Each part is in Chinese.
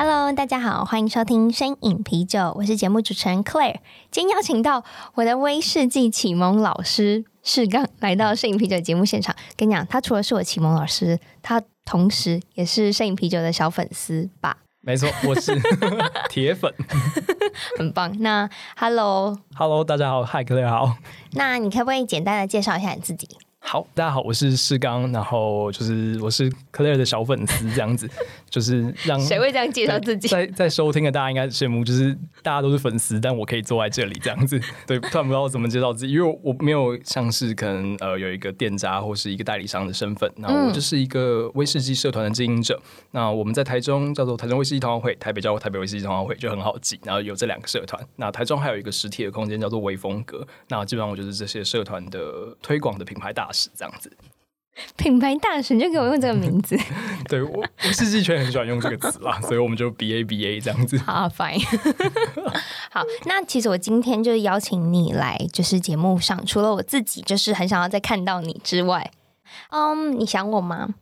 ！Cheers！Hello，大家好，欢迎收听《声影啤酒》，我是节目主持人 Claire。今天邀请到我的威士忌启蒙老师世刚来到《摄影啤酒》节目现场。跟你讲，他除了是我启蒙老师，他同时也是《摄影啤酒》的小粉丝吧？没错，我是铁粉，很棒。那 Hello，Hello，大家好，Hi Claire，好。那你可不可以简单的介绍一下你自己？好，大家好，我是世刚，然后就是我是 Claire 的小粉丝，这样子，就是让谁会这样介绍自己？在在收听的大家应该羡慕，就是大家都是粉丝，但我可以坐在这里这样子，对，突然不知道怎么介绍自己，因为我没有像是可能呃有一个店家或是一个代理商的身份，那我就是一个威士忌社团的经营者。嗯、那我们在台中叫做台中威士忌同好会，台北叫台北威士忌同好会，就很好记，然后有这两个社团。那台中还有一个实体的空间叫做微风格，那基本上我就是这些社团的推广的品牌大使这样子。品牌大使就给我用这个名字，对，我威士忌圈很喜欢用这个词啦，所以我们就 B A B A 这样子。好，fine。好，那其实我今天就是邀请你来，就是节目上，除了我自己就是很想要再看到你之外，嗯、um,，你想我吗？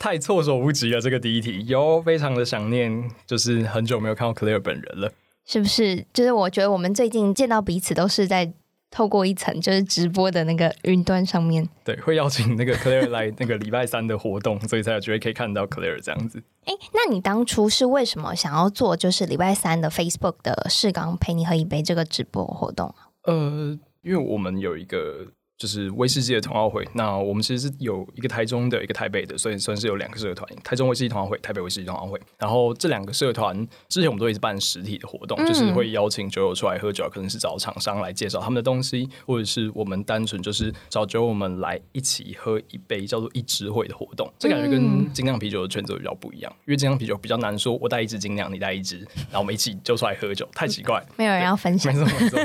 太措手不及了，这个第一题有非常的想念，就是很久没有看到 Claire 本人了，是不是？就是我觉得我们最近见到彼此都是在。透过一层就是直播的那个云端上面，对，会邀请那个 Claire 来那个礼拜三的活动，所以才有机会可以看到 Claire 这样子。哎、欸，那你当初是为什么想要做就是礼拜三的 Facebook 的世刚陪你喝一杯这个直播活动啊？呃，因为我们有一个。就是威士忌的同好会，那我们其实是有一个台中的一个台北的，所以算是有两个社团：台中威士忌同好会、台北威士忌同好会。然后这两个社团之前我们都一直办实体的活动，嗯、就是会邀请酒友出来喝酒，可能是找厂商来介绍他们的东西，或者是我们单纯就是找酒友们来一起喝一杯叫做一支会的活动。这感觉跟精酿啤酒的圈子比较不一样，因为精酿啤酒比较难说，我带一支精酿，你带一支，然后我们一起就出来喝酒，太奇怪，没有人要分享，没错没错，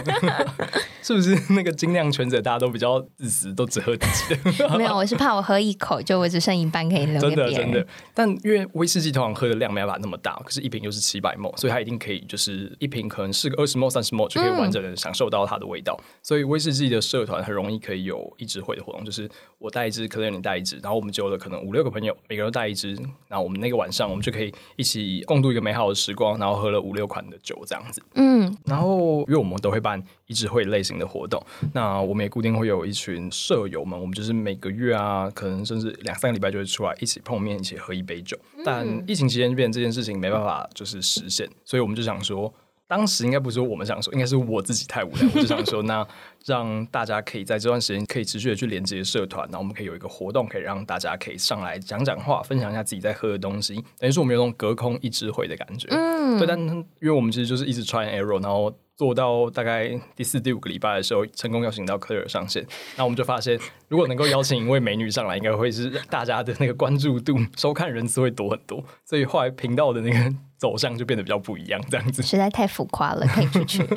是不是那个精酿圈子大家都比较？自私都只喝自己的，没有，我是怕我喝一口就我只剩一半可以留给别人。真的真的，但因为威士忌通常喝的量没办法那么大，可是一瓶又是七百 ml，所以它一定可以就是一瓶可能是个二十 ml、三十 ml 就可以完整的享受到它的味道。嗯、所以威士忌的社团很容易可以有一支会的活动，就是我带一支，Claire 你带一支，然后我们就有了可能五六个朋友，每个人都带一支，然后我们那个晚上我们就可以一起共度一个美好的时光，然后喝了五六款的酒这样子。嗯，然后因为我们都会办一支会类型的活动，那我们也固定会有一群舍友们，我们就是每个月啊，可能甚至两三个礼拜就会出来一起碰面，一起喝一杯酒。但疫情期间变这件事情没办法就是实现，所以我们就想说，当时应该不是我们想说，应该是我自己太无聊，我就想说，那让大家可以在这段时间可以持续的去连接社团，然后我们可以有一个活动，可以让大家可以上来讲讲话，分享一下自己在喝的东西，等于说我们有种隔空一支会的感觉。嗯，对，但因为我们其实就是一直 try and error，然后。做到大概第四、第五个礼拜的时候，成功邀请到 Claire 上线。那我们就发现，如果能够邀请一位美女上来，应该会是大家的那个关注度、收看人次会多很多。所以后来频道的那个走向就变得比较不一样，这样子。实在太浮夸了，可以出去。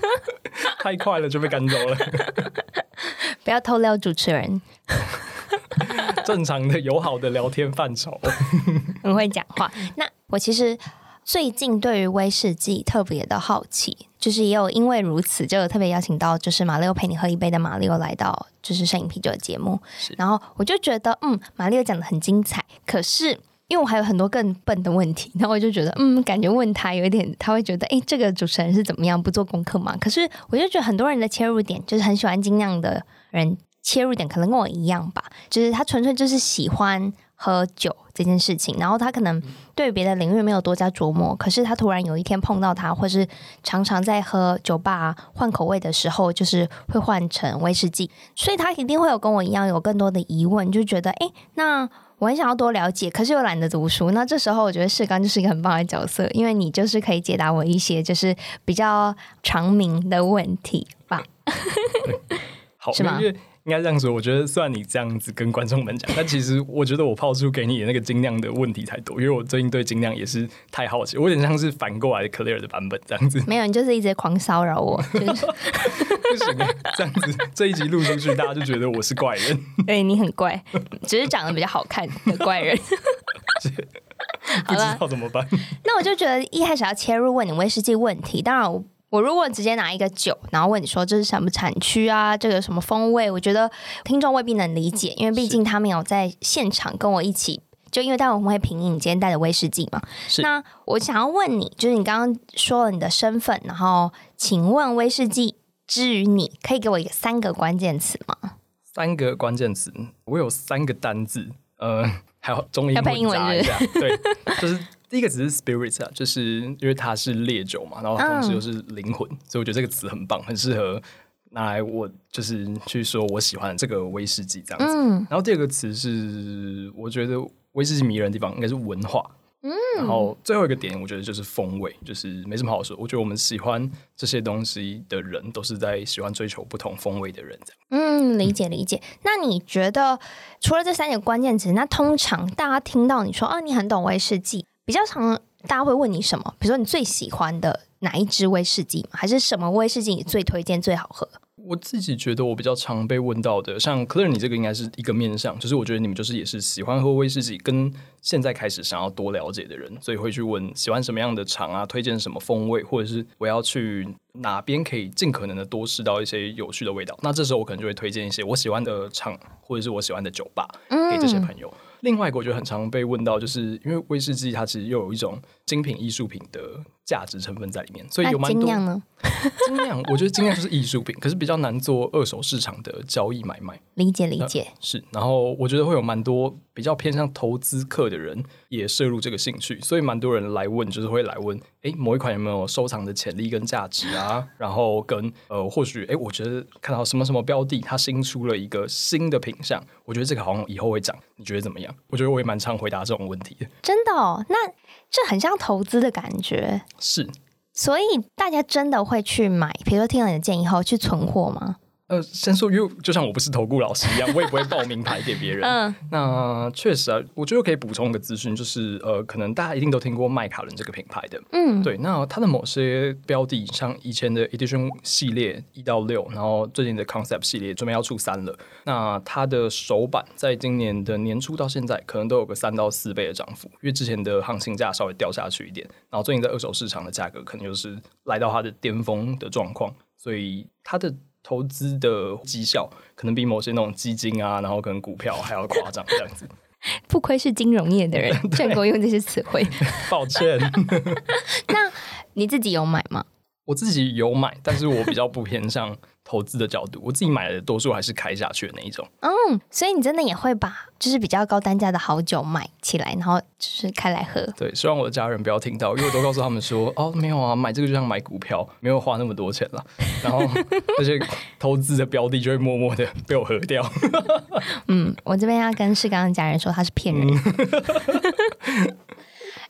太快了就被赶走了。不要偷撩主持人。正常的友好的聊天范畴。很会讲话。那我其实。最近对于威士忌特别的好奇，就是也有因为如此，就有特别邀请到就是马力欧陪你喝一杯的马力欧来到就是摄影啤酒的节目，然后我就觉得嗯，马力欧讲的很精彩，可是因为我还有很多更笨的问题，然后我就觉得嗯，感觉问他有一点他会觉得哎，这个主持人是怎么样不做功课嘛？可是我就觉得很多人的切入点就是很喜欢精酿的人切入点可能跟我一样吧，就是他纯粹就是喜欢。喝酒这件事情，然后他可能对别的领域没有多加琢磨，可是他突然有一天碰到他，或是常常在喝酒吧换口味的时候，就是会换成威士忌，所以他一定会有跟我一样有更多的疑问，就觉得诶，那我很想要多了解，可是又懒得读书。那这时候我觉得世刚就是一个很棒的角色，因为你就是可以解答我一些就是比较长明的问题吧？好，是吗？应该这样说，我觉得虽然你这样子跟观众们讲，但其实我觉得我抛出给你的那个精酿的问题太多，因为我最近对精酿也是太好奇，我有点像是反过来的 Claire 的版本这样子。没有，你就是一直狂骚扰我，就是 不行啊，这样子这一集录出去，大家就觉得我是怪人。对，你很怪，只是长得比较好看的怪人。不知道怎么办？那我就觉得一开始要切入问你威士忌问题，当然我。我如果直接拿一个酒，然后问你说这是什么产区啊，这个什么风味，我觉得听众未必能理解，因为毕竟他没有在现场跟我一起。就因为待会我们会品饮你今天带的威士忌嘛。是。那我想要问你，就是你刚刚说了你的身份，然后请问威士忌之于你，可以给我一个三个关键词吗？三个关键词，我有三个单字，呃，还有中英文英文一下，对，就是。第一个只是 spirit 啊，就是因为它是烈酒嘛，然后同时又是灵魂，嗯、所以我觉得这个词很棒，很适合拿来我就是去说我喜欢这个威士忌这样子。嗯、然后第二个词是我觉得威士忌迷人的地方应该是文化。嗯，然后最后一个点，我觉得就是风味，就是没什么好说。我觉得我们喜欢这些东西的人，都是在喜欢追求不同风味的人。嗯，理解理解。那你觉得除了这三点关键词，那通常大家听到你说，哦，你很懂威士忌。比较常，大家会问你什么？比如说你最喜欢的哪一支威士忌，还是什么威士忌你最推荐最好喝？我自己觉得我比较常被问到的，像 Clare，你这个应该是一个面向，就是我觉得你们就是也是喜欢喝威士忌，跟现在开始想要多了解的人，所以会去问喜欢什么样的厂啊，推荐什么风味，或者是我要去哪边可以尽可能的多试到一些有趣的味道。那这时候我可能就会推荐一些我喜欢的厂，或者是我喜欢的酒吧给这些朋友。另外一个我觉得很常被问到，就是因为威士忌它其实又有一种精品艺术品的价值成分在里面，所以有蛮多精酿呢。精酿，我觉得精酿就是艺术品，可是比较难做二手市场的交易买卖。理解理解是，然后我觉得会有蛮多比较偏向投资客的人也涉入这个兴趣，所以蛮多人来问，就是会来问，哎，某一款有没有收藏的潜力跟价值啊？然后跟呃，或许哎，我觉得看到什么什么标的，它新出了一个新的品相，我觉得这个好像以后会涨，你觉得怎么样？我觉得我也蛮常回答这种问题的。真的哦，那这很像投资的感觉。是。所以大家真的会去买，比如说听了你的建议后去存货吗？呃，先说，因为就像我不是投顾老师一样，我也不会报名牌给别人。嗯，那确实啊，我觉得可以补充一个资讯，就是呃，可能大家一定都听过麦卡伦这个品牌的。嗯，对。那它的某些标的，像以前的 Edition 系列一到六，然后最近的 Concept 系列准备要出三了。那它的首版在今年的年初到现在，可能都有个三到四倍的涨幅，因为之前的行情价稍微掉下去一点，然后最近在二手市场的价格可能就是来到它的巅峰的状况，所以它的。投资的绩效可能比某些那种基金啊，然后可能股票还要夸张，这样子。不愧是金融业的人，见过用这些词汇。抱歉。那你自己有买吗？我自己有买，但是我比较不偏向。投资的角度，我自己买的多数还是开下去的那一种。嗯，所以你真的也会把就是比较高单价的好酒买起来，然后就是开来喝。对，希望我的家人不要听到，因为我都告诉他们说，哦，没有啊，买这个就像买股票，没有花那么多钱了。然后那些投资的标的就会默默的被我喝掉。嗯，我这边要跟世刚的家人说，他是骗人。嗯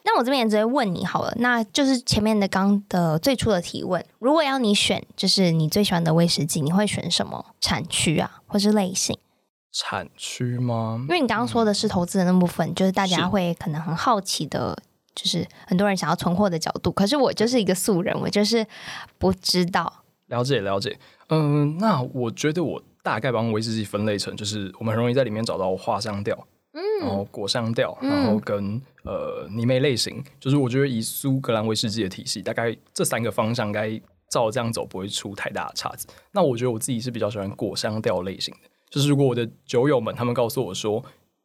那我这边也直接问你好了，那就是前面的刚的最初的提问，如果要你选，就是你最喜欢的威士忌，你会选什么产区啊，或是类型？产区吗？因为你刚刚说的是投资的那部分，嗯、就是大家会可能很好奇的，就是很多人想要存货的角度。可是我就是一个素人，我就是不知道。了解了解，嗯、呃，那我觉得我大概把威士忌分类成，就是我们很容易在里面找到花香调。然后果香调，然后跟、嗯、呃泥煤类型，就是我觉得以苏格兰威士忌的体系，大概这三个方向该照这样走，不会出太大的岔子。那我觉得我自己是比较喜欢果香调类型的，就是如果我的酒友们他们告诉我说，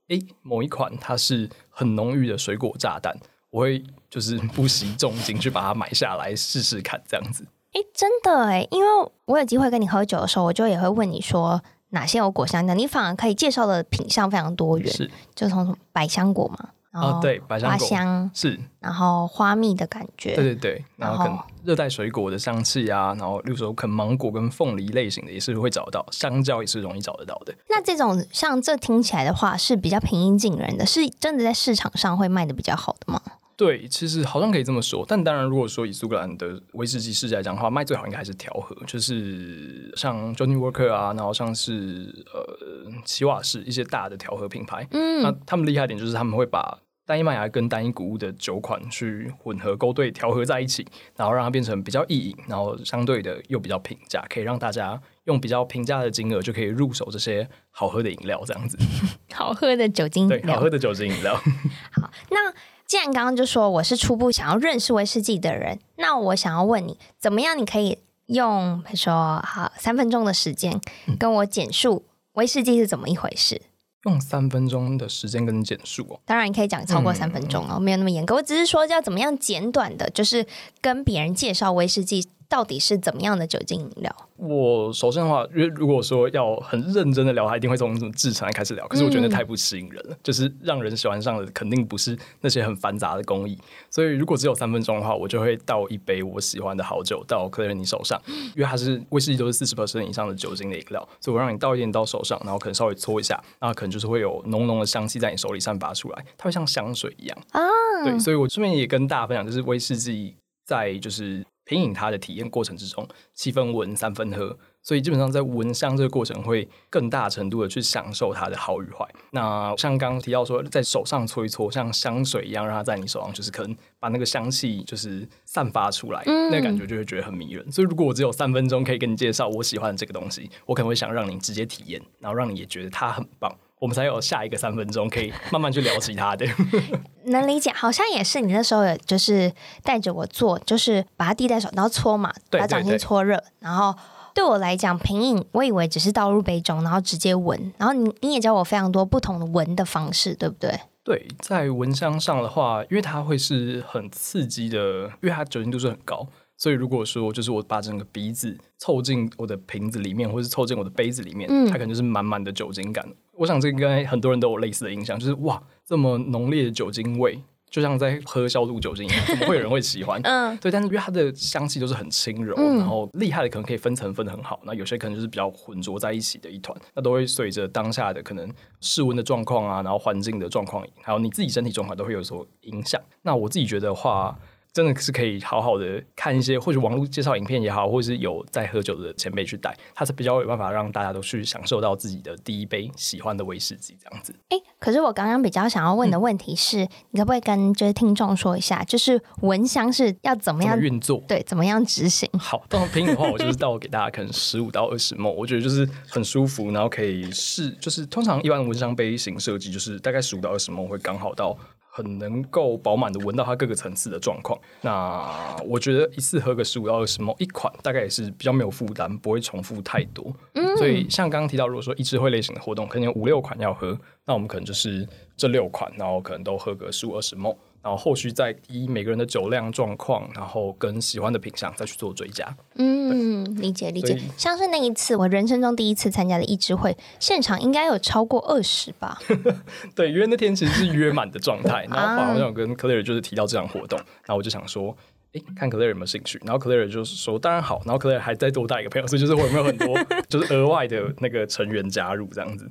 哎，某一款它是很浓郁的水果炸弹，我会就是不惜重金去把它买下来试试看，这样子。哎，真的哎，因为我有机会跟你喝酒的时候，我就也会问你说。哪些有果香的？你反而可以介绍的品相非常多元，是就从百香果嘛，然后哦对，百香果花香是，然后花蜜的感觉，对对对，然后可能热带水果的香气啊，然后例如说可能芒果跟凤梨类型的也是会找得到，香蕉也是容易找得到的。那这种像这听起来的话是比较平易近人的，是真的在市场上会卖的比较好的吗？对，其实好像可以这么说。但当然，如果说以苏格兰的威士忌世界来讲的话，卖最好应该还是调和，就是像 Johnny Walker 啊，然后像是呃奇瓦士一些大的调和品牌。嗯，那他们厉害一点就是他们会把单一麦芽跟单一谷物的酒款去混合勾兑调和在一起，然后让它变成比较易饮，然后相对的又比较平价，可以让大家用比较平价的金额就可以入手这些好喝的饮料，这样子。好喝的酒精对，好喝的酒精饮料。好，那。既然刚刚就说我是初步想要认识威士忌的人，那我想要问你，怎么样？你可以用比如说好三分钟的时间跟我简述威士忌是怎么一回事？用三分钟的时间跟你简述哦。当然你可以讲超过三分钟哦，嗯、没有那么严格。我只是说要怎么样简短的，就是跟别人介绍威士忌。到底是怎么样的酒精饮料？我首先的话，因为如果说要很认真的聊，他一定会从什么制成来开始聊。可是我觉得太不吸引人了，嗯、就是让人喜欢上的肯定不是那些很繁杂的工艺。所以如果只有三分钟的话，我就会倒一杯我喜欢的好酒到客人你手上，因为它是威士忌都是四十 percent 以上的酒精的饮料，所以我让你倒一点到手上，然后可能稍微搓一下，那可能就是会有浓浓的香气在你手里散发出来，它会像香水一样啊。对，所以我顺便也跟大家分享，就是威士忌在就是。品饮它的体验过程之中，七分闻，三分喝，所以基本上在闻香这个过程会更大程度的去享受它的好与坏。那像刚刚提到说，在手上搓一搓，像香水一样，让它在你手上就是可能把那个香气就是散发出来，嗯、那个感觉就会觉得很迷人。所以如果我只有三分钟可以跟你介绍我喜欢的这个东西，我可能会想让你直接体验，然后让你也觉得它很棒。我们才有下一个三分钟，可以慢慢去聊其他的。能理解，好像也是你那时候也就是带着我做，就是把它递在手，然后搓嘛，把掌心搓热。然后对我来讲，品饮我以为只是倒入杯中，然后直接闻。然后你你也教我非常多不同的闻的方式，对不对？对，在闻香上的话，因为它会是很刺激的，因为它酒精度数很高。所以如果说就是我把整个鼻子凑进我的瓶子里面，或是凑进我的杯子里面，嗯、它可能就是满满的酒精感。我想这个应该很多人都有类似的印象，就是哇，这么浓烈的酒精味，就像在喝消毒酒精一样，怎么会有人会喜欢？嗯，对。但是因为它的香气都是很轻柔，嗯、然后厉害的可能可以分层分的很好，那有些可能就是比较混浊在一起的一团，那都会随着当下的可能室温的状况啊，然后环境的状况，还有你自己身体状况都会有所影响。那我自己觉得话。真的是可以好好的看一些，或者网络介绍影片也好，或者是有在喝酒的前辈去带，他是比较有办法让大家都去享受到自己的第一杯喜欢的威士忌这样子。哎、欸，可是我刚刚比较想要问的问题是，嗯、你可不可以跟就是听众说一下，就是闻香是要怎么样运作？对，怎么样执行？好，当品饮的话，我就是倒给大家可能十五到二十 ml，我觉得就是很舒服，然后可以试，就是通常一般闻香杯型设计就是大概十五到二十 ml 会刚好到。很能够饱满的闻到它各个层次的状况。那我觉得一次喝个十五到二十 ml 一款，大概也是比较没有负担，不会重复太多。嗯，所以像刚刚提到，如果说一支会类型的活动，可能有五六款要喝，那我们可能就是这六款，然后可能都喝个十五二十 ml。然后后续再依每个人的酒量状况，然后跟喜欢的品相再去做追加。嗯，理解理解。像是那一次我人生中第一次参加的一支会，现场应该有超过二十吧？对，因为那天其实是约满的状态。然后好像有跟 Claire 就是提到这场活动，然后我就想说，哎，看 Claire 有没有兴趣。然后 Claire 就是说，当然好。然后 Claire 还再多带一个朋友，所以就是我有没有很多 就是额外的那个成员加入这样子？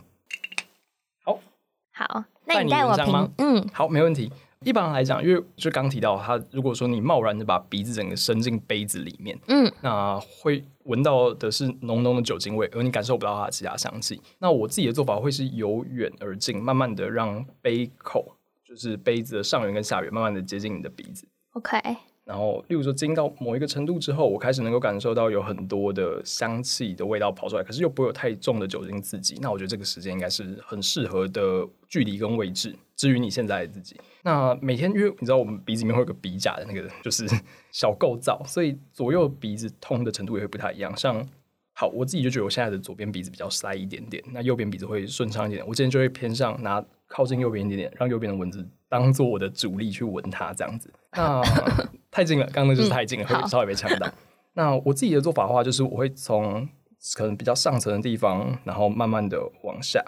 好，好，那你带我吗？嗯，好，没问题。一般来讲，因为就刚提到，它如果说你贸然的把鼻子整个伸进杯子里面，嗯，那会闻到的是浓浓的酒精味，而你感受不到它的其他香气。那我自己的做法会是由远而近，慢慢的让杯口，就是杯子的上缘跟下缘，慢慢的接近你的鼻子。OK。然后，例如说，经到某一个程度之后，我开始能够感受到有很多的香气的味道跑出来，可是又不会有太重的酒精刺激。那我觉得这个时间应该是很适合的距离跟位置。至于你现在自己，那每天因为你知道我们鼻子里面会有个鼻甲的那个就是小构造，所以左右鼻子通的程度也会不太一样。像好，我自己就觉得我现在的左边鼻子比较塞一点点，那右边鼻子会顺畅一点。我今天就会偏向拿靠近右边一点点，让右边的蚊子当做我的主力去闻它，这样子。那太近了，刚刚就是太近了，嗯、会稍微被呛到。那我自己的做法的话，就是我会从可能比较上层的地方，然后慢慢的往下。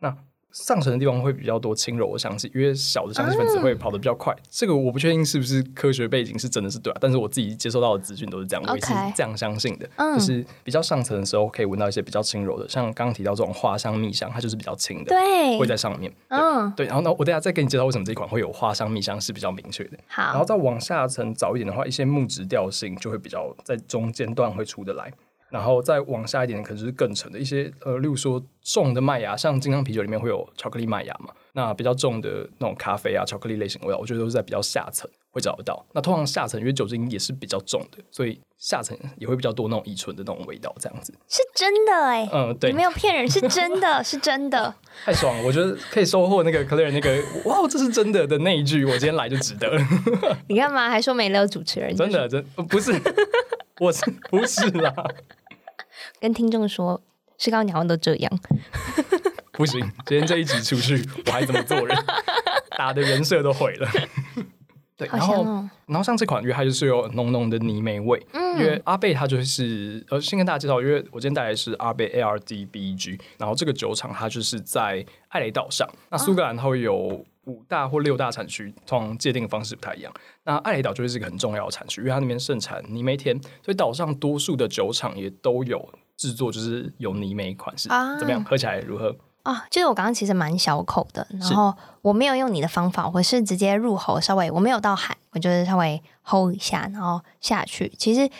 那上层的地方会比较多轻柔的香气，因为小的香气分子会跑得比较快。啊、这个我不确定是不是科学背景是真的是对啊，但是我自己接收到的资讯都是这样，我也是这样相信的。就是比较上层的时候可以闻到一些比较轻柔的，像刚刚提到这种花香、蜜香，它就是比较轻的，对，会在上面。嗯，对。然后呢，我等下再给你介绍为什么这一款会有花香、蜜香是比较明确的。好，然后再往下层早一点的话，一些木质调性就会比较在中间段会出得来。然后再往下一点，可能就是更沉的一些，呃，例如说重的麦芽，像金刚啤酒里面会有巧克力麦芽嘛，那比较重的那种咖啡啊，巧克力类型味道，我觉得都是在比较下层会找得到。那通常下层因为酒精也是比较重的，所以下层也会比较多那种乙醇的那种味道，这样子是真的哎、欸，嗯，对，没有骗人，是真的是真的，太爽了！我觉得可以收获那个 Claire 那个哇，这是真的的那一句，我今天来就值得了。你干嘛还说没了主持人？真的真不是，我是不是啦？跟听众说，是高鸟都这样，不行。今天这一集出去，我还怎么做人？打的人设都毁了。对，然后，然后像这款，因为它就是有浓浓的泥煤味。嗯，因为阿贝它就是，呃，先跟大家介绍，因为我今天带来是阿贝 A R D B E G，然后这个酒厂它就是在艾雷岛上。那苏格兰它会有五大或六大产区，通常界定的方式不太一样。那艾雷岛就是一个很重要的产区，因为它那边盛产泥煤田，所以岛上多数的酒厂也都有制作，就是有泥煤款式。啊，怎么样？喝起来如何？啊，就是我刚刚其实蛮小口的，然后我没有用你的方法，我是直接入喉，稍微我没有到喊，我就是稍微 hold 一下，然后下去。其实，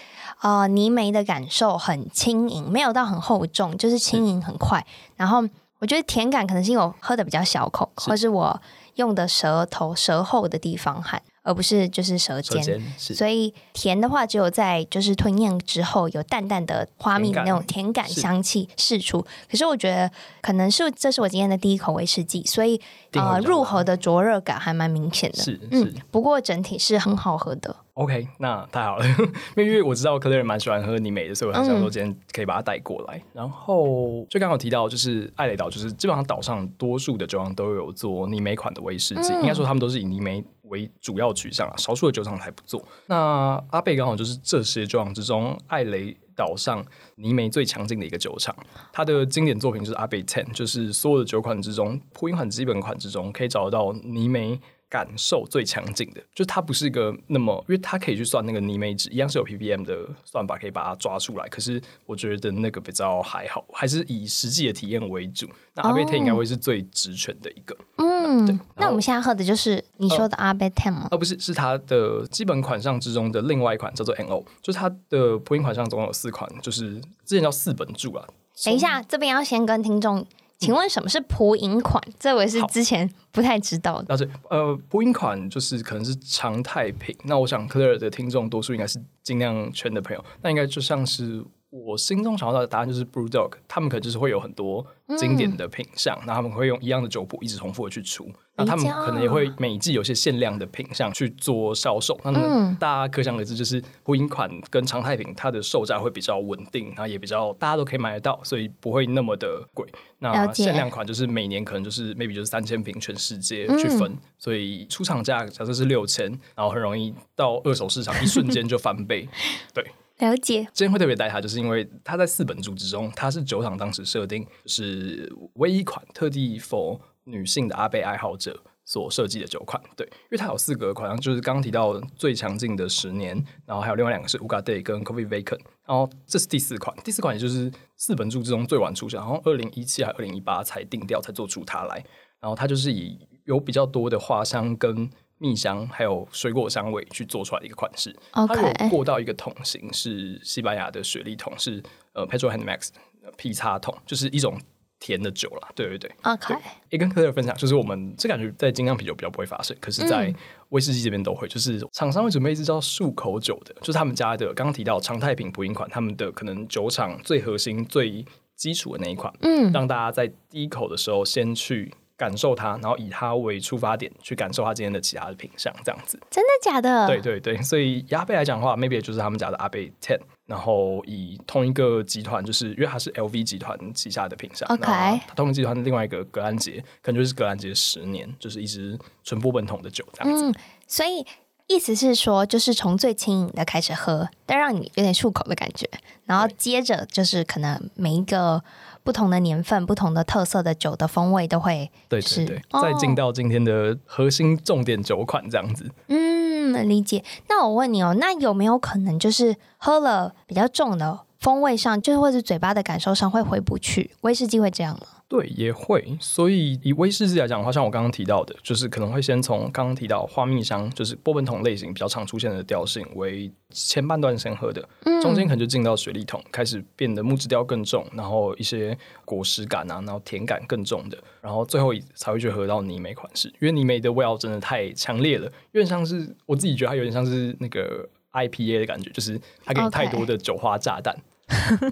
呃，泥煤的感受很轻盈，没有到很厚重，就是轻盈很快。然后我觉得甜感可能是因为我喝的比较小口，或是我用的舌头舌后的地方喊。而不是就是舌尖，所以甜的话只有在就是吞咽之后有淡淡的花蜜的那种甜感香气释出。可是我觉得可能是这是我今天的第一口威士忌，所以呃入喉的灼热感还蛮明显的。是，嗯，不过整体是很好喝的。OK，那太好了，因为我知道 Claire 蛮喜欢喝你美的，所以我很想说今天可以把它带过来。嗯、然后就刚好提到，就是艾雷岛，就是基本上岛上多数的酒庄都有做泥美款的威士忌，嗯、应该说他们都是以泥煤为主要取向啊，少数的酒厂还不做。那阿贝刚好就是这些酒厂之中，艾雷岛上泥煤最强劲的一个酒厂。它的经典作品就是阿贝 Ten，就是所有的酒款之中，普饮款基本款之中可以找得到泥煤。感受最强劲的，就是它不是一个那么，因为它可以去算那个泥煤值，一样是有 ppm 的算法可以把它抓出来。可是我觉得那个比较还好，还是以实际的体验为主。那阿贝 ten 应该会是最直全的一个。嗯，对。那我们现在喝的就是你说的阿贝 ten 吗？呃，不是，是它的基本款项之中的另外一款叫做 NO，就是它的普饮款项总共有四款，就是之前叫四本柱啊。等一下，这边要先跟听众。请问什么是普饮款？这我也是之前不太知道的。那是呃，普饮款就是可能是常态品。那我想 Claire 的听众多数应该是精酿圈的朋友，那应该就像是我心中想到的答案就是 BrewDog，他们可能就是会有很多经典的品相，那、嗯、他们会用一样的酒谱一直重复的去出。那他们可能也会每一季有些限量的品相去做销售，那么大家可想而知，就是婚姻款跟常态品，它的售价会比较稳定，然后也比较大家都可以买得到，所以不会那么的贵。那限量款就是每年可能就是 maybe 就是三千瓶全世界去分，嗯、所以出厂价假设是六千，然后很容易到二手市场一瞬间就翻倍。对，了解。今天会特别带它，就是因为它在四本柱之中，它是酒厂当时设定是唯一款特地 for 女性的阿贝爱好者所设计的酒款，对，因为它有四个款，就是刚刚提到最强劲的十年，然后还有另外两个是 Ugaday 跟 Coffee Vacant，然后这是第四款，第四款也就是四本柱之中最晚出现，然后二零一七还二零一八才定调才做出它来，然后它就是以有比较多的花香跟蜜香还有水果香味去做出来的一个款式.它有过到一个桶型是西班牙的雪莉桶，是呃 Petrol Hendamax P 叉桶，就是一种。甜的酒啦，对对对，OK。也跟 Claire 分享，就是我们这感觉在精酿啤酒比较不会发生，可是，在威士忌这边都会。就是厂商会准备一支叫漱口酒的，就是他们家的刚刚提到常态品普饮款，他们的可能酒厂最核心、最基础的那一款，嗯，让大家在第一口的时候先去感受它，然后以它为出发点去感受它今天的其他的品相，这样子。真的假的？对对对，所以阿贝来讲的话，maybe 就是他们家的阿贝 Ten。然后以同一个集团，就是因为它是 LV 集团旗下的品相，OK。它同一个集团的另外一个格兰杰，可能就是格兰杰十年，就是一支纯波本桶的酒这样子。嗯，所以意思是说，就是从最轻盈的开始喝，但让你有点漱口的感觉，然后接着就是可能每一个不同的年份、不同的特色的酒的风味都会对对对，再进到今天的核心重点酒款这样子。嗯，理解。那我问你哦，那有没有可能就是喝了比较重的风味上，就是或者嘴巴的感受上会回不去？威士忌会这样吗？对，也会。所以以威士忌来讲的话，像我刚刚提到的，就是可能会先从刚刚提到花蜜香，就是波本桶类型比较常出现的调性为前半段先喝的，中间可能就进到雪莉桶，开始变得木质调更重，然后一些果实感啊，然后甜感更重的，然后最后才会去喝到泥煤款式，因为泥煤的味道真的太强烈了，有点像是我自己觉得它有点像是那个 IPA 的感觉，就是它给你太多的酒花炸弹。Okay.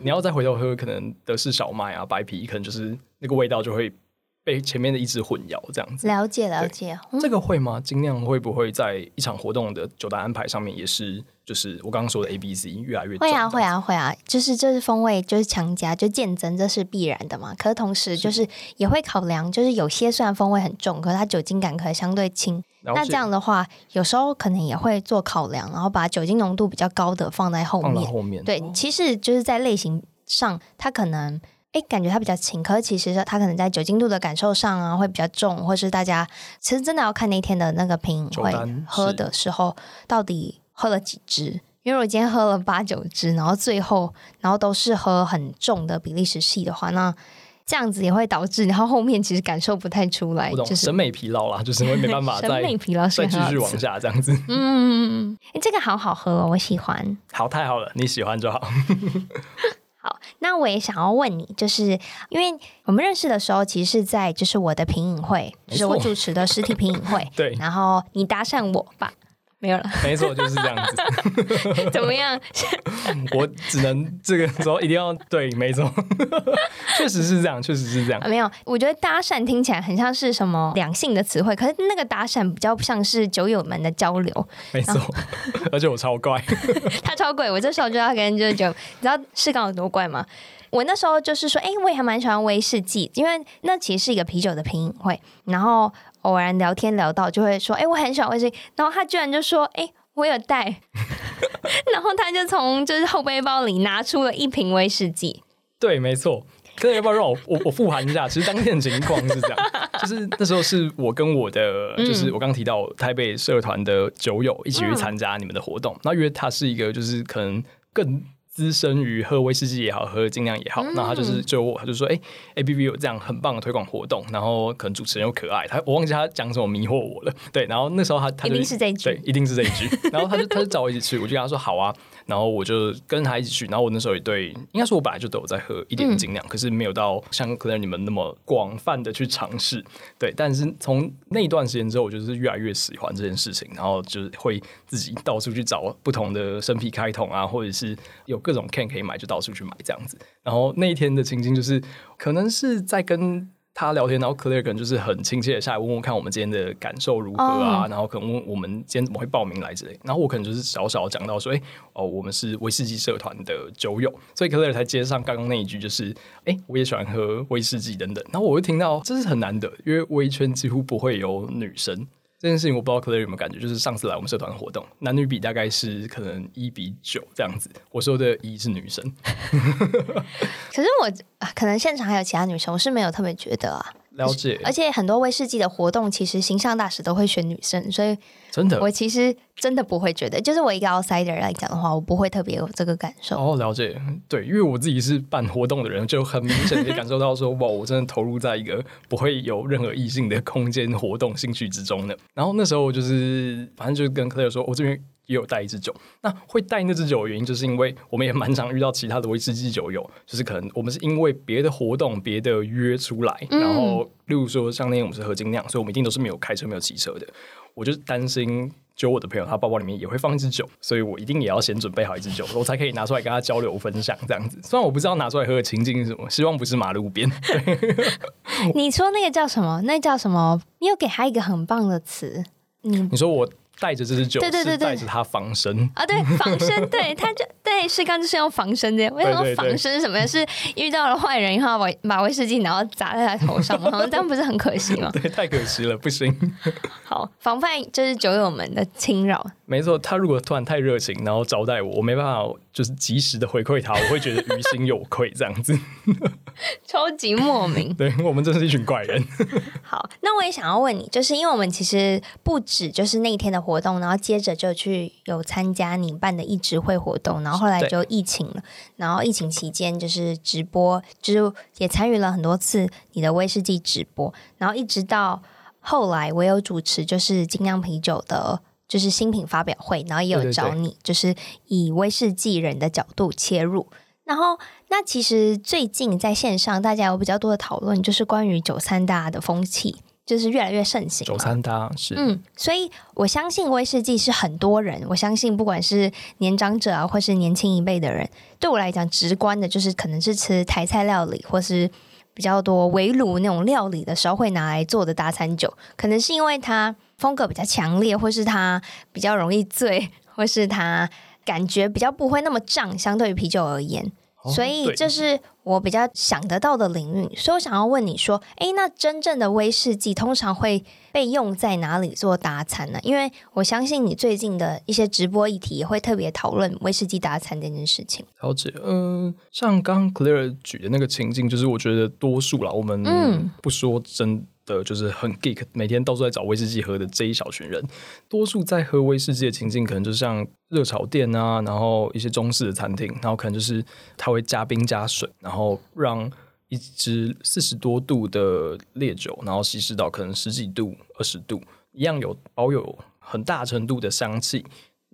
你要再回头喝，可能德式小麦啊、白啤，可能就是那个味道就会被前面的一直混淆，这样子。了解了解，嗯、这个会吗？尽量会不会在一场活动的酒单安排上面也是？就是我刚刚说的 A B C 越来越会啊会啊会啊，就是这是风味就是强加就渐增，这是必然的嘛。可是同时就是也会考量，就是有些虽然风味很重，可是它酒精感可能相对轻。那这样的话，有时候可能也会做考量，然后把酒精浓度比较高的放在后面。后面对，其实就是在类型上，它可能哎感觉它比较轻，可是其实它可能在酒精度的感受上啊会比较重，或是大家其实真的要看那天的那个品饮会喝的时候到底。喝了几支？因为我今天喝了八九支，然后最后，然后都是喝很重的比利时系的话，那这样子也会导致，然后后面其实感受不太出来，就是审美疲劳啦，就是因为没办法再 审美疲劳再继续往下这样子。嗯嗯嗯，哎，这个好好喝哦，我喜欢。好，太好了，你喜欢就好。好，那我也想要问你，就是因为我们认识的时候，其实是在就是我的品饮会，就是我主持的实体品饮会，对，然后你搭讪我吧。没有了，没错，就是这样子。怎么样？我只能这个时候一定要对，没错，确实是这样，确实是这样。没有，我觉得搭讪听起来很像是什么两性的词汇，可是那个搭讪比较像是酒友们的交流。没错，而且我超怪，他超怪。我这时候就要跟人就是酒，你知道是刚有多怪吗？我那时候就是说，哎，我也还蛮喜欢威士忌，因为那其实是一个啤酒的品饮会，然后。偶然聊天聊到，就会说：“哎、欸，我很喜欢威士忌。”然后他居然就说：“哎、欸，我有带。”然后他就从就是后背包里拿出了一瓶威士忌。对，没错。可以要不要让我我我复盘一下？其实当天的情况是这样，就是那时候是我跟我的，就是我刚提到台北社团的酒友一起去参加你们的活动。那、嗯、因为他是一个，就是可能更。资深于喝威士忌也好，喝精酿也好，那、嗯、他就是就我，他就说，哎、欸、，A B B 有这样很棒的推广活动，然后可能主持人又可爱，他我忘记他讲什么迷惑我了，对，然后那时候他他就一定是这一句，对，一定是这一句，然后他就他就找我一起去，我就跟他说好啊。然后我就跟他一起去，然后我那时候也对，应该是我本来就都有在喝一点点精酿，嗯、可是没有到像可能你们那么广泛的去尝试，对。但是从那一段时间之后，我就是越来越喜欢这件事情，然后就是会自己到处去找不同的生啤开桶啊，或者是有各种 can 可以买，就到处去买这样子。然后那一天的情境就是，可能是在跟。他聊天，然后 Claire 可能就是很亲切的下来问问看我们今天的感受如何啊，oh. 然后可能问我们今天怎么会报名来之类，然后我可能就是小小讲到说，哎、欸，哦，我们是威士忌社团的酒友，所以 Claire 才接上刚刚那一句，就是，哎、欸，我也喜欢喝威士忌等等，然后我会听到这是很难得，因为威圈几乎不会有女生。这件事情我不知道 Claire 有没有感觉，就是上次来我们社团活动，男女比大概是可能一比九这样子。我说的一是女生，可是我可能现场还有其他女生，我是没有特别觉得啊。了解，而且很多威士忌的活动，其实形象大使都会选女生，所以真的，我其实真的不会觉得，就是我一个 outsider 来讲的话，我不会特别有这个感受。哦，了解，对，因为我自己是办活动的人，就很明显的感受到说，哇，我真的投入在一个不会有任何异性的空间活动兴趣之中的。然后那时候我就是，反正就跟 Claire 说，我这边。也有带一支酒，那会带那支酒的原因，就是因为我们也蛮常遇到其他的威士忌酒友，就是可能我们是因为别的活动、别的约出来，嗯、然后例如说像那天我们是喝精酿，所以我们一定都是没有开车、没有骑车的。我就担心，就我的朋友他包包里面也会放一支酒，所以我一定也要先准备好一支酒，我才可以拿出来跟他交流分享这样子。虽然我不知道拿出来喝的情境是什么，希望不是马路边。你说那个叫什么？那叫什么？你有给他一个很棒的词。嗯你说我。带着这支酒，对对对对，带着它防身。啊，对防身，对它就对是刚就是要防身的。为什么防身是什么呀？是遇到了坏人然后把把威士忌然后砸在他头上吗？这样不是很可惜吗？对，太可惜了，不行。好，防范就是酒友们的侵扰。没错，他如果突然太热情，然后招待我，我没办法就是及时的回馈他，我会觉得于心有愧，这样子。超级莫名。对，我们真是一群怪人。好，那我也想要问你，就是因为我们其实不止就是那一天的活动，然后接着就去有参加你办的一直会活动，然后后来就疫情了，然后疫情期间就是直播，就是也参与了很多次你的威士忌直播，然后一直到后来我有主持就是精酿啤酒的，就是新品发表会，然后也有找你，就是以威士忌人的角度切入。然后，那其实最近在线上，大家有比较多的讨论，就是关于酒餐搭的风气，就是越来越盛行。酒餐搭是，嗯，所以我相信威士忌是很多人，我相信不管是年长者啊，或是年轻一辈的人，对我来讲，直观的就是可能是吃台菜料理，或是比较多围炉那种料理的时候会拿来做的搭餐酒，可能是因为它风格比较强烈，或是它比较容易醉，或是它。感觉比较不会那么胀，相对于啤酒而言，哦、所以这是我比较想得到的领域。所以我想要问你说，诶，那真正的威士忌通常会被用在哪里做打餐呢？因为我相信你最近的一些直播议题也会特别讨论威士忌打餐这件事情。了解，嗯、呃，像刚刚 Claire 举的那个情境，就是我觉得多数啦，我们不说真。的就是很 geek，每天到处在找威士忌喝的这一小群人，多数在喝威士忌的情境，可能就像热炒店啊，然后一些中式的餐厅，然后可能就是他会加冰加水，然后让一支四十多度的烈酒，然后稀释到可能十几度、二十度，一样有保有很大程度的香气，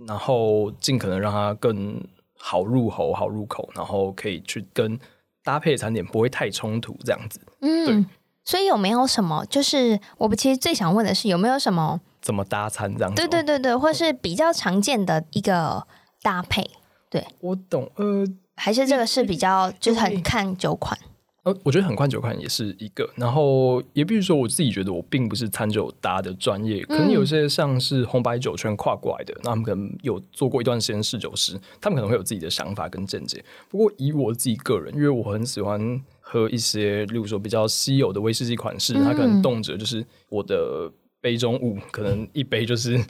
然后尽可能让它更好入喉、好入口，然后可以去跟搭配的餐点不会太冲突，这样子，嗯，对。所以有没有什么？就是我们其实最想问的是，有没有什么怎么搭餐这样子？对对对对，或是比较常见的一个搭配？对，我懂。呃，还是这个是比较就是很看酒款。呃，我觉得很看酒款也是一个。然后也比如说，我自己觉得我并不是餐酒搭的专业，可能有些像是红白酒圈跨过来的，那他们可能有做过一段时间侍酒师，他们可能会有自己的想法跟见解。不过以我自己个人，因为我很喜欢。喝一些，例如说比较稀有的威士忌款式，它可能动辄就是我的杯中物，可能一杯就是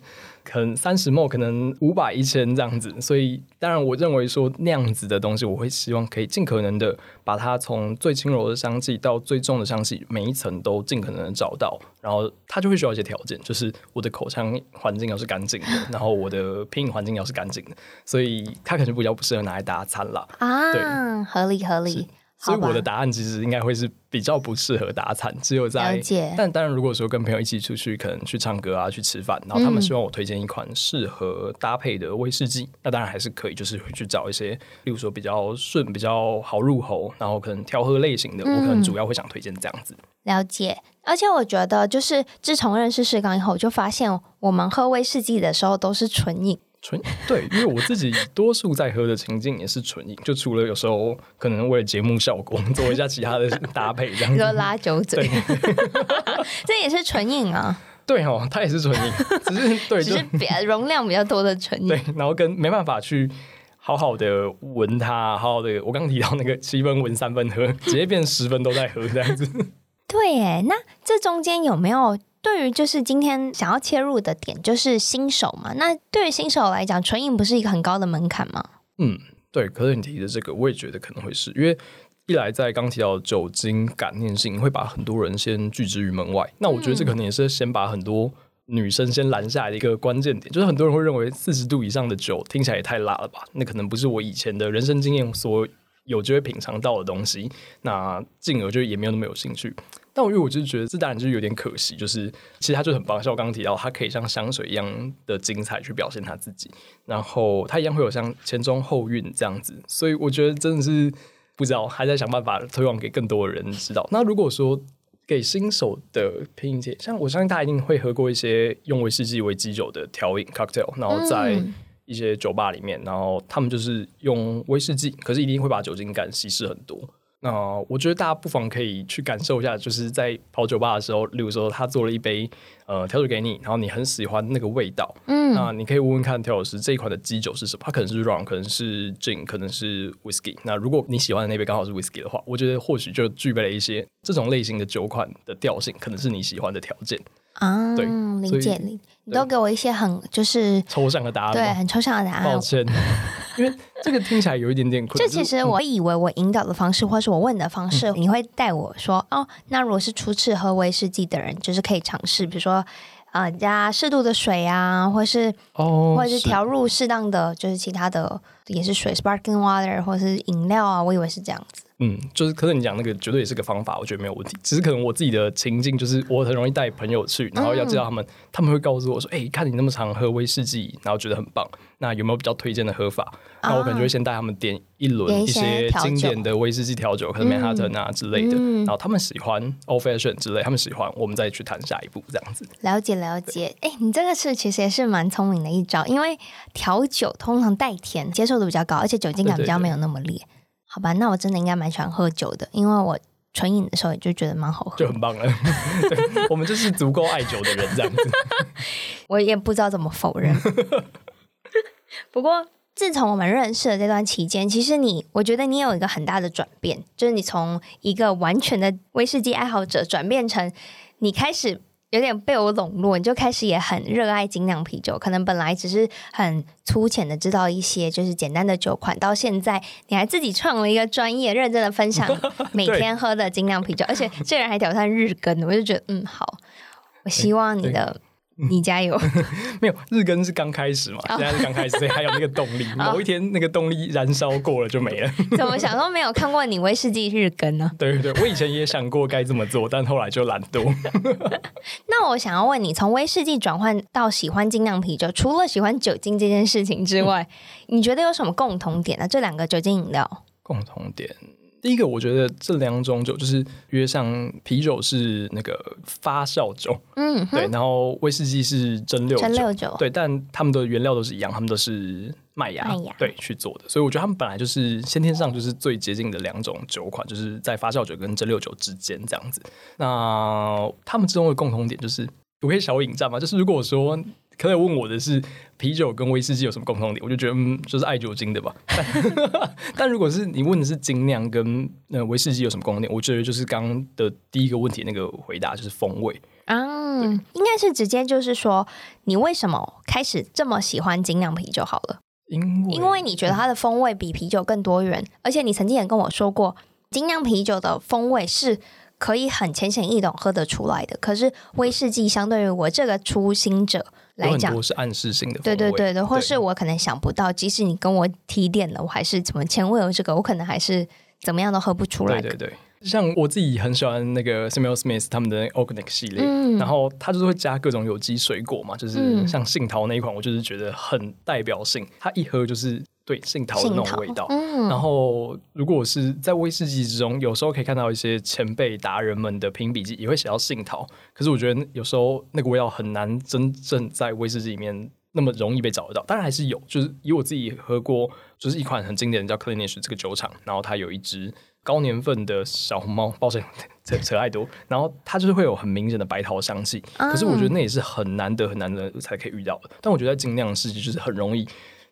可能三十 ml，可能五百一千这样子。所以，当然我认为说那样子的东西，我会希望可以尽可能的把它从最轻柔的香气到最重的香气，每一层都尽可能的找到。然后它就会需要一些条件，就是我的口腔环境要是干净的，然后我的品饮环境要是干净的。所以它可能比较不适合拿来搭餐啦。啊，对，合理合理。所以我的答案其实应该会是比较不适合搭餐，只有在。但当然，如果说跟朋友一起出去，可能去唱歌啊，去吃饭，然后他们希望我推荐一款适合搭配的威士忌，嗯，那当然还是可以，就是会去找一些，例如说比较顺、比较好入喉，然后可能调和类型的，嗯，我可能主要会想推荐这样子。了解，而且我觉得就是自从认识世刚以后，我就发现我们喝威士忌的时候都是纯饮。纯 对，因为我自己多数在喝的情境也是纯饮，就除了有时候可能为了节目效果做一下其他的搭配这样子，比如拉酒嘴，这也是纯饮啊。对哦，它也是纯饮，只是对，只是比容量比较多的纯饮。对，然后跟没办法去好好的闻它，好好的，我刚刚提到那个七分闻三分喝，直接变十分都在喝这样子。对，哎，那这中间有没有？对于就是今天想要切入的点，就是新手嘛。那对于新手来讲，纯饮不是一个很高的门槛吗？嗯，对。可是你提的这个，我也觉得可能会是因为一来在刚提到酒精感念性，会把很多人先拒之于门外。那我觉得这可能也是先把很多女生先拦下来的一个关键点，就是很多人会认为四十度以上的酒听起来也太辣了吧？那可能不是我以前的人生经验所有机会品尝到的东西，那进而就也没有那么有兴趣。但我因为我就是觉得这当然就是有点可惜，就是其实他就很棒，像我刚刚提到，他可以像香水一样的精彩去表现他自己，然后他一样会有像前中后韵这样子，所以我觉得真的是不知道还在想办法推广给更多的人知道。那如果说给新手的品饮界，像我相信大家一定会喝过一些用威士忌为基酒的调饮 cocktail，然后在一些酒吧里面，然后他们就是用威士忌，可是一定会把酒精感稀释很多。那我觉得大家不妨可以去感受一下，就是在跑酒吧的时候，例如说他做了一杯呃调酒给你，然后你很喜欢那个味道，嗯，那你可以问问看调酒师这一款的基酒是什么，它可能是 rum，可能是 gin，可能是 whisky。那如果你喜欢的那杯刚好是 whisky 的话，我觉得或许就具备了一些这种类型的酒款的调性，可能是你喜欢的条件。啊，对，理解理，你都给我一些很就是抽象的答案，对，很抽象的答案。抱歉，因为这个听起来有一点点困难。就其实我以为我引导的方式，或是我问的方式，嗯、你会带我说，哦，那如果是初次喝威士忌的人，就是可以尝试，比如说。呃，加适度的水啊，或是哦，或者是调入适当的，就是其他的也是水，sparkling water，或者是饮料啊，我以为是这样子。嗯，就是可是你讲那个绝对也是个方法，我觉得没有问题。只是可能我自己的情境就是，我很容易带朋友去，然后要知道他们，嗯、他们会告诉我说：“哎、欸，看你那么常喝威士忌，然后觉得很棒，那有没有比较推荐的喝法？”那我可能就会先带他们点一轮一些经典的威士忌调酒，可能曼哈顿啊之类的。嗯、然后他们喜欢 Old Fashion 之类，他们喜欢，我们再去谈下一步这样子。了解了解，哎、欸，你这个是其实也是蛮聪明的一招，因为调酒通常带甜，接受度比较高，而且酒精感比较没有那么烈。好吧，那我真的应该蛮喜欢喝酒的，因为我纯饮的时候也就觉得蛮好喝，就很棒了。对，我们就是足够爱酒的人这样子。我也不知道怎么否认。不过，自从我们认识的这段期间，其实你，我觉得你有一个很大的转变，就是你从一个完全的威士忌爱好者转变成你开始。有点被我笼络，你就开始也很热爱精酿啤酒。可能本来只是很粗浅的知道一些，就是简单的酒款，到现在你还自己创了一个专业，认真的分享 每天喝的精酿啤酒，而且这人还挑战日更，我就觉得嗯好，我希望你的。你加油！没有日更是刚开始嘛，现在是刚开始，所以还有那个动力。某一天那个动力燃烧过了就没了。怎么想都没有看过你威士忌日更呢？对对对，我以前也想过该这么做，但后来就懒惰。那我想要问你，从威士忌转换到喜欢精酿啤酒，除了喜欢酒精这件事情之外，你觉得有什么共同点呢？这两个酒精饮料共同点。第一个，我觉得这两种酒就是，约上啤酒是那个发酵酒，嗯，对，然后威士忌是蒸馏酒，蒸馏酒，对，但他们的原料都是一样，他们都是麦芽，麦芽，对，去做的，所以我觉得他们本来就是先天上就是最接近的两种酒款，就是在发酵酒跟蒸馏酒之间这样子。那他们之中的共同点就是，我可以小引战嘛？就是如果说。可能问我的是啤酒跟威士忌有什么共同点，我就觉得嗯，就是爱酒精的吧。但，但如果是你问的是精酿跟呃威士忌有什么共同点，我觉得就是刚刚的第一个问题那个回答就是风味嗯，应该是直接就是说你为什么开始这么喜欢精酿啤酒好了？因为因为你觉得它的风味比啤酒更多元，而且你曾经也跟我说过，精酿啤酒的风味是可以很浅显易懂喝得出来的。可是威士忌相对于我这个初心者。来讲是暗示性的，对对对的，或是我可能想不到，即使你跟我提点了，我还是怎么前味有这个，我可能还是怎么样都喝不出来。对对对，像我自己很喜欢那个 Samuel Smith 他们的 Organic 系列，嗯、然后他就是会加各种有机水果嘛，就是像杏桃那一款，我就是觉得很代表性，它一喝就是。对，杏桃的那种味道。嗯、然后，如果是在威士忌之中，有时候可以看到一些前辈达人们的评笔记，也会写到杏桃。可是，我觉得有时候那个味道很难真正在威士忌里面那么容易被找得到。当然还是有，就是以我自己喝过，就是一款很经典的叫 Clenish 这个酒厂，然后它有一只高年份的小红猫，抱歉 扯扯太多。然后它就是会有很明显的白桃香气。可是我觉得那也是很难得很难得才可以遇到的。但我觉得在精酿世界就是很容易。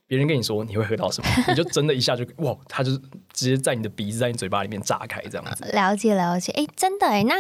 别人跟你说你会喝到什么，你就真的一下就哇，它就是直接在你的鼻子，在你嘴巴里面炸开这样子。了解了解，哎、欸，真的哎，那。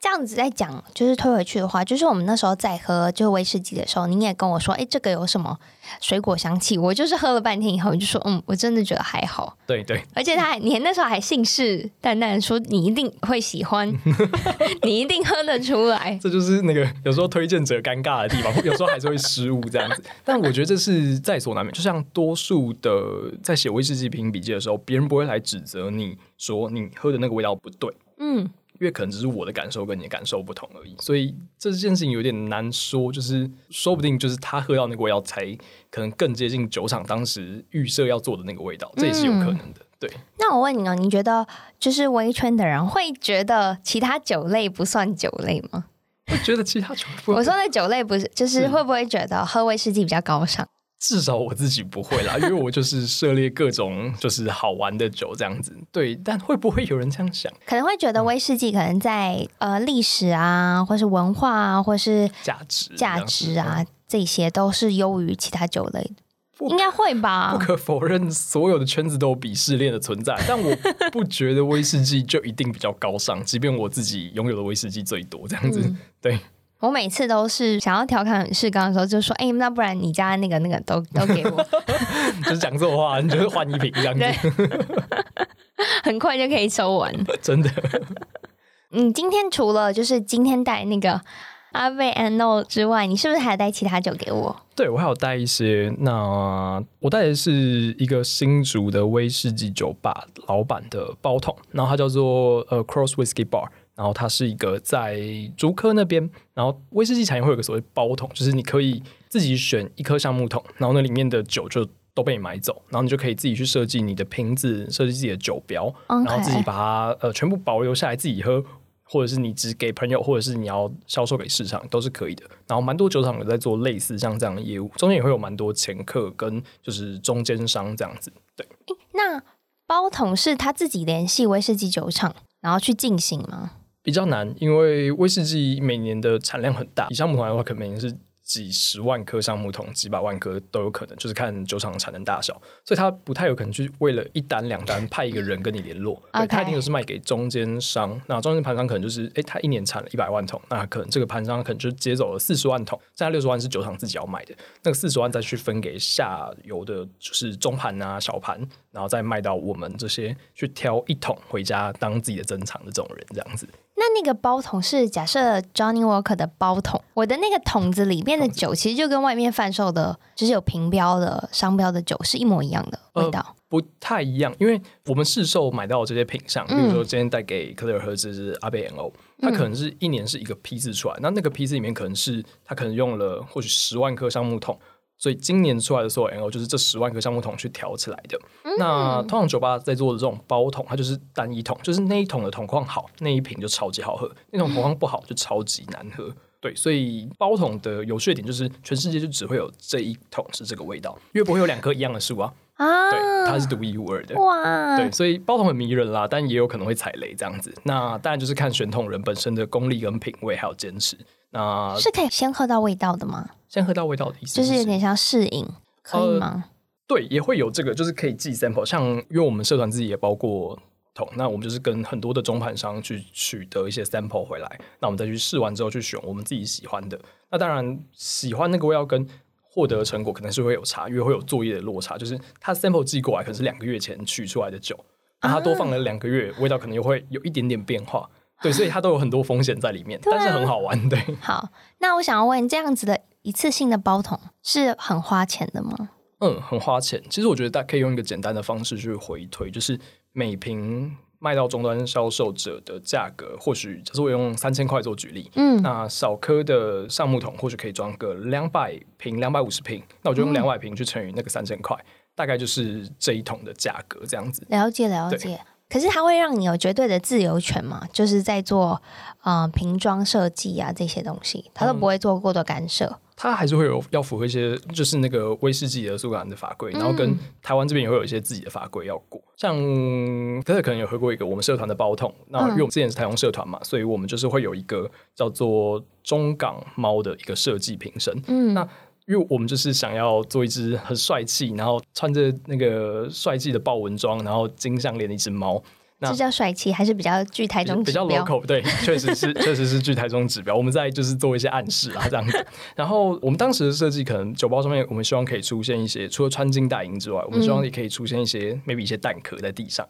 这样子在讲，就是推回去的话，就是我们那时候在喝就是威士忌的时候，你也跟我说，哎，这个有什么水果香气？我就是喝了半天以后，我就说，嗯，我真的觉得还好。对对，而且他还，你那时候还信誓旦旦说你一定会喜欢，你一定喝得出来。这就是那个有时候推荐者尴尬的地方，有时候还是会失误这样子。但我觉得这是在所难免，就像多数的在写威士忌品笔记的时候，别人不会来指责你说你喝的那个味道不对。嗯。因为可能只是我的感受跟你的感受不同而已，所以这件事情有点难说。就是说不定就是他喝到那个味道，才可能更接近酒厂当时预设要做的那个味道，这也是有可能的。嗯、对。那我问你哦，你觉得就是微圈的人会觉得其他酒类不算酒类吗？会觉得其他酒类？我说的酒类不是，就是会不会觉得喝威士忌比较高尚？至少我自己不会啦，因为我就是涉猎各种就是好玩的酒这样子。对，但会不会有人这样想？可能会觉得威士忌可能在呃历史啊，或是文化啊，或是价值价值啊，这些都是优于其他酒类的。应该会吧？不可否认，所有的圈子都有鄙视链的存在，但我不觉得威士忌就一定比较高尚。即便我自己拥有的威士忌最多，这样子，嗯、对。我每次都是想要调侃世刚的时候，就说：“哎、欸，那不然你家那个那个都都给我。”就是讲这种话，你就是换一瓶这样子，很快就可以抽完。真的。你今天除了就是今天带那个阿贝 and No 之外，你是不是还带其他酒给我？对，我还有带一些。那我带的是一个新竹的威士忌酒吧老板的包桶，然后它叫做呃 Cross Whisky Bar。然后它是一个在竹科那边，然后威士忌产业会有个所谓包桶，就是你可以自己选一颗橡木桶，然后那里面的酒就都被你买走，然后你就可以自己去设计你的瓶子，设计自己的酒标.然后自己把它呃全部保留下来自己喝，或者是你只给朋友，或者是你要销售给市场都是可以的。然后蛮多酒厂有在做类似像这样的业务，中间也会有蛮多前客跟就是中间商这样子。对，那包桶是他自己联系威士忌酒厂，然后去进行吗？比较难，因为威士忌每年的产量很大，以橡木桶来的话，可能每年是几十万颗橡木桶，几百万颗都有可能，就是看酒厂的产能大小，所以他不太有可能去为了一单两单派一个人跟你联络，对，他一定都是卖给中间商，那中间盘商可能就是，诶，他一年产了一百万桶，那可能这个盘商可能就接走了四十万桶，剩下六十万是酒厂自己要买的，那个四十万再去分给下游的，就是中盘啊、小盘，然后再卖到我们这些去挑一桶回家当自己的珍藏的这种人，这样子。那那个包桶是假设 Johnnie Walker 的包桶，我的那个桶子里面的酒其实就跟外面贩售的，就是有瓶标的商标的酒是一模一样的味道。呃，不太一样，因为我们市售买到的这些品相，比如说今天带给克莱尔喝这是阿贝 N.O，它可能是一年是一个批次出来，那那个批次里面可能是它可能用了或许十万颗橡木桶。所以今年出来的所有 NO 就是这十万个橡木桶去调起来的。嗯、那通常酒吧在做的这种包桶，它就是单一桶，就是那一桶的桶况好，那一瓶就超级好喝；那桶桶况不好，就超级难喝。对，所以包桶的有趣的点就是，全世界就只会有这一桶是这个味道，因为不会有两棵一样的树啊。啊，对，它是独一无二的。哇，对，所以包桶很迷人啦，但也有可能会踩雷这样子。那当然就是看选桶人本身的功力跟品味，还有坚持。那是可以先喝到味道的吗？先喝到味道的意思就是有点像试饮，可以吗？呃，对，也会有这个，就是可以寄 sample。像因为我们社团自己也包过桶，那我们就是跟很多的中盘商去取得一些 sample 回来，那我们再去试完之后去选我们自己喜欢的。那当然喜欢那个味道跟获得的成果可能是会有差，因为会有作业的落差。就是他 sample 寄过来可能是两个月前取出来的酒，那它多放了两个月，味道可能又会有一点点变化。对，所以它都有很多风险在里面，啊、但是很好玩。对，好，那我想要问，这样子的一次性的包桶是很花钱的吗？嗯，很花钱。其实我觉得大家可以用一个简单的方式去回推，就是每瓶卖到终端销售者的价格，或许就是我用三千块做举例，嗯，那小颗的橡木桶或许可以装个两百瓶、两百五十瓶，那我就用两百瓶去乘以那个三千块，嗯、大概就是这一桶的价格这样子。了解，了解。可是它会让你有绝对的自由权嘛？就是在做呃瓶装设计啊这些东西，它都不会做过多干涉。嗯、它还是会有要符合一些，就是那个威士忌的苏格兰的法规，然后跟台湾这边也会有一些自己的法规要过。像大家可能有喝过一个我们社团的包桶，那因为我们之前是台中社团嘛，所以我们就是会有一个叫做中港猫的一个设计瓶身。嗯，那。因为我们就是想要做一只很帅气，然后穿着那个帅气的豹纹装，然后金项链的一只猫。那这叫帅气还是比较具台中指标？比较 local，对，确实是，确实是具台中指标。我们在就是做一些暗示啊，这样子。然后我们当时的设计，可能酒包上面，我们希望可以出现一些，除了穿金戴银之外，我们希望也可以出现一些、嗯、maybe 一些蛋壳在地上，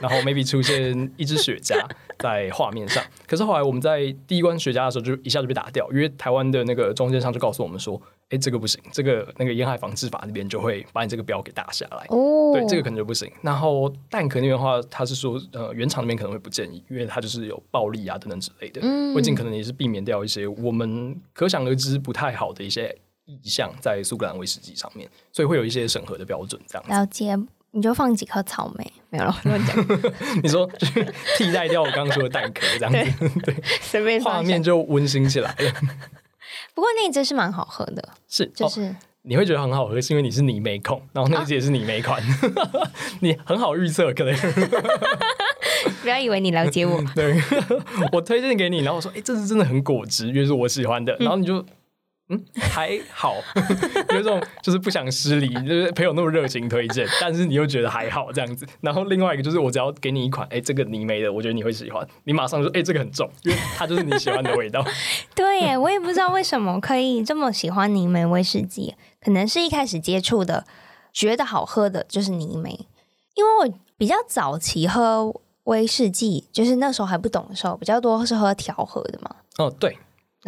然后 maybe 出现一只雪茄在画面上。可是后来我们在第一关雪茄的时候，就一下就被打掉，因为台湾的那个中间商就告诉我们说。哎，这个不行，这个那个沿海防治法那边就会把你这个标给打下来。哦，对，这个可能就不行。然后蛋壳那边的话，他是说，呃，原厂那边可能会不建议，因为它就是有暴力啊等等之类的。嗯，会尽可能也是避免掉一些我们可想而知不太好的一些意向在苏格兰威士忌上面，所以会有一些审核的标准这样子。了解，你就放几颗草莓，没有了，乱讲。你说就是替代掉我刚刚说的蛋壳这样子，对，随便，画面就温馨起来了。不过那一支是蛮好喝的，是，就是、哦、你会觉得很好喝，是因为你是泥煤控，然后那支也是泥煤款，啊、你很好预测，可能。不要以为你了解我。对，我推荐给你，然后我说，哎、欸，这支真的很果汁，因为是我喜欢的，然后你就。嗯，还好，有种就是不想失礼，就是朋友那么热情推荐，但是你又觉得还好这样子。然后另外一个就是，我只要给你一款，哎、欸，这个泥煤的，我觉得你会喜欢，你马上说，哎、欸，这个很重，因为它就是你喜欢的味道。对耶，我也不知道为什么可以这么喜欢泥煤威士忌，可能是一开始接触的，觉得好喝的就是泥煤，因为我比较早期喝威士忌，就是那时候还不懂的时候，比较多是喝调和的嘛。哦，对。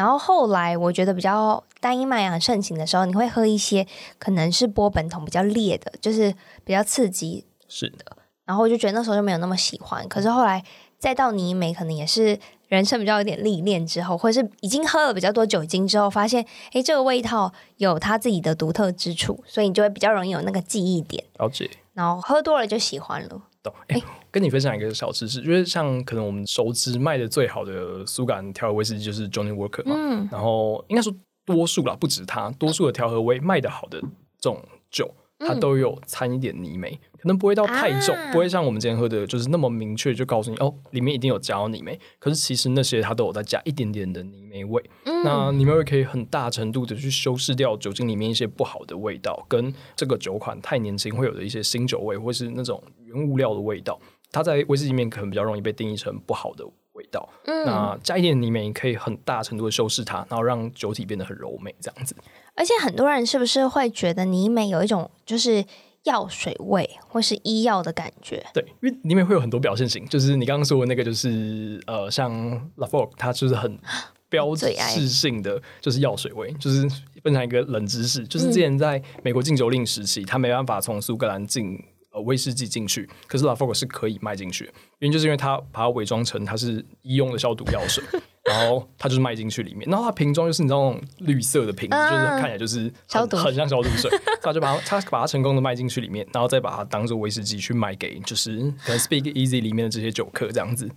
然后后来我觉得比较单一麦芽盛行的时候，你会喝一些可能是波本桶比较烈的，就是比较刺激，是的。然后我就觉得那时候就没有那么喜欢。可是后来再到泥煤，可能也是人生比较有点历练之后，或者是已经喝了比较多酒精之后，发现哎，这个味道有它自己的独特之处，所以你就会比较容易有那个记忆点。了解。然后喝多了就喜欢了。懂。哎，跟你分享一个小知识，就是像可能我们熟知卖的最好的苏格兰调和威士忌就是 Johnny Walker 嘛。嗯。然后应该说多数啦，不止它，多数的调和威卖的好的这种酒，它都有掺一点泥煤。可能不会到太重，啊、不会像我们今天喝的，就是那么明确就告诉你哦，里面一定有加泥煤。可是其实那些它都有在加一点点的泥煤味。嗯、那泥煤味可以很大程度的去修饰掉酒精里面一些不好的味道，跟这个酒款太年轻会有的一些新酒味，或是那种原物料的味道。它在威士忌里面可能比较容易被定义成不好的味道。嗯、那加一点泥煤可以很大程度的修饰它，然后让酒体变得很柔美，这样子。而且很多人是不是会觉得泥煤有一种就是？药水味或是医药的感觉，对，因为泥美会有很多表现型，就是你刚刚说的那个，就是呃，像 Laphroaig 它就是很 标志性的，就是药水味。就是分享一个冷知识，就是之前在美国禁酒令时期，他、嗯、没办法从苏格兰进呃威士忌进去，可是 Laphroaig 是可以卖进去，原因就是因为它把它伪装成它是医用的消毒药水。然后它就是卖进去里面，然后它瓶装就是你知道那种绿色的瓶子，嗯、就是看起来就是消毒，很像消毒水。他就把它，他把它成功的卖进去里面，然后再把它当做威士忌去卖给就是可能 Speak Easy 里面的这些酒客这样子，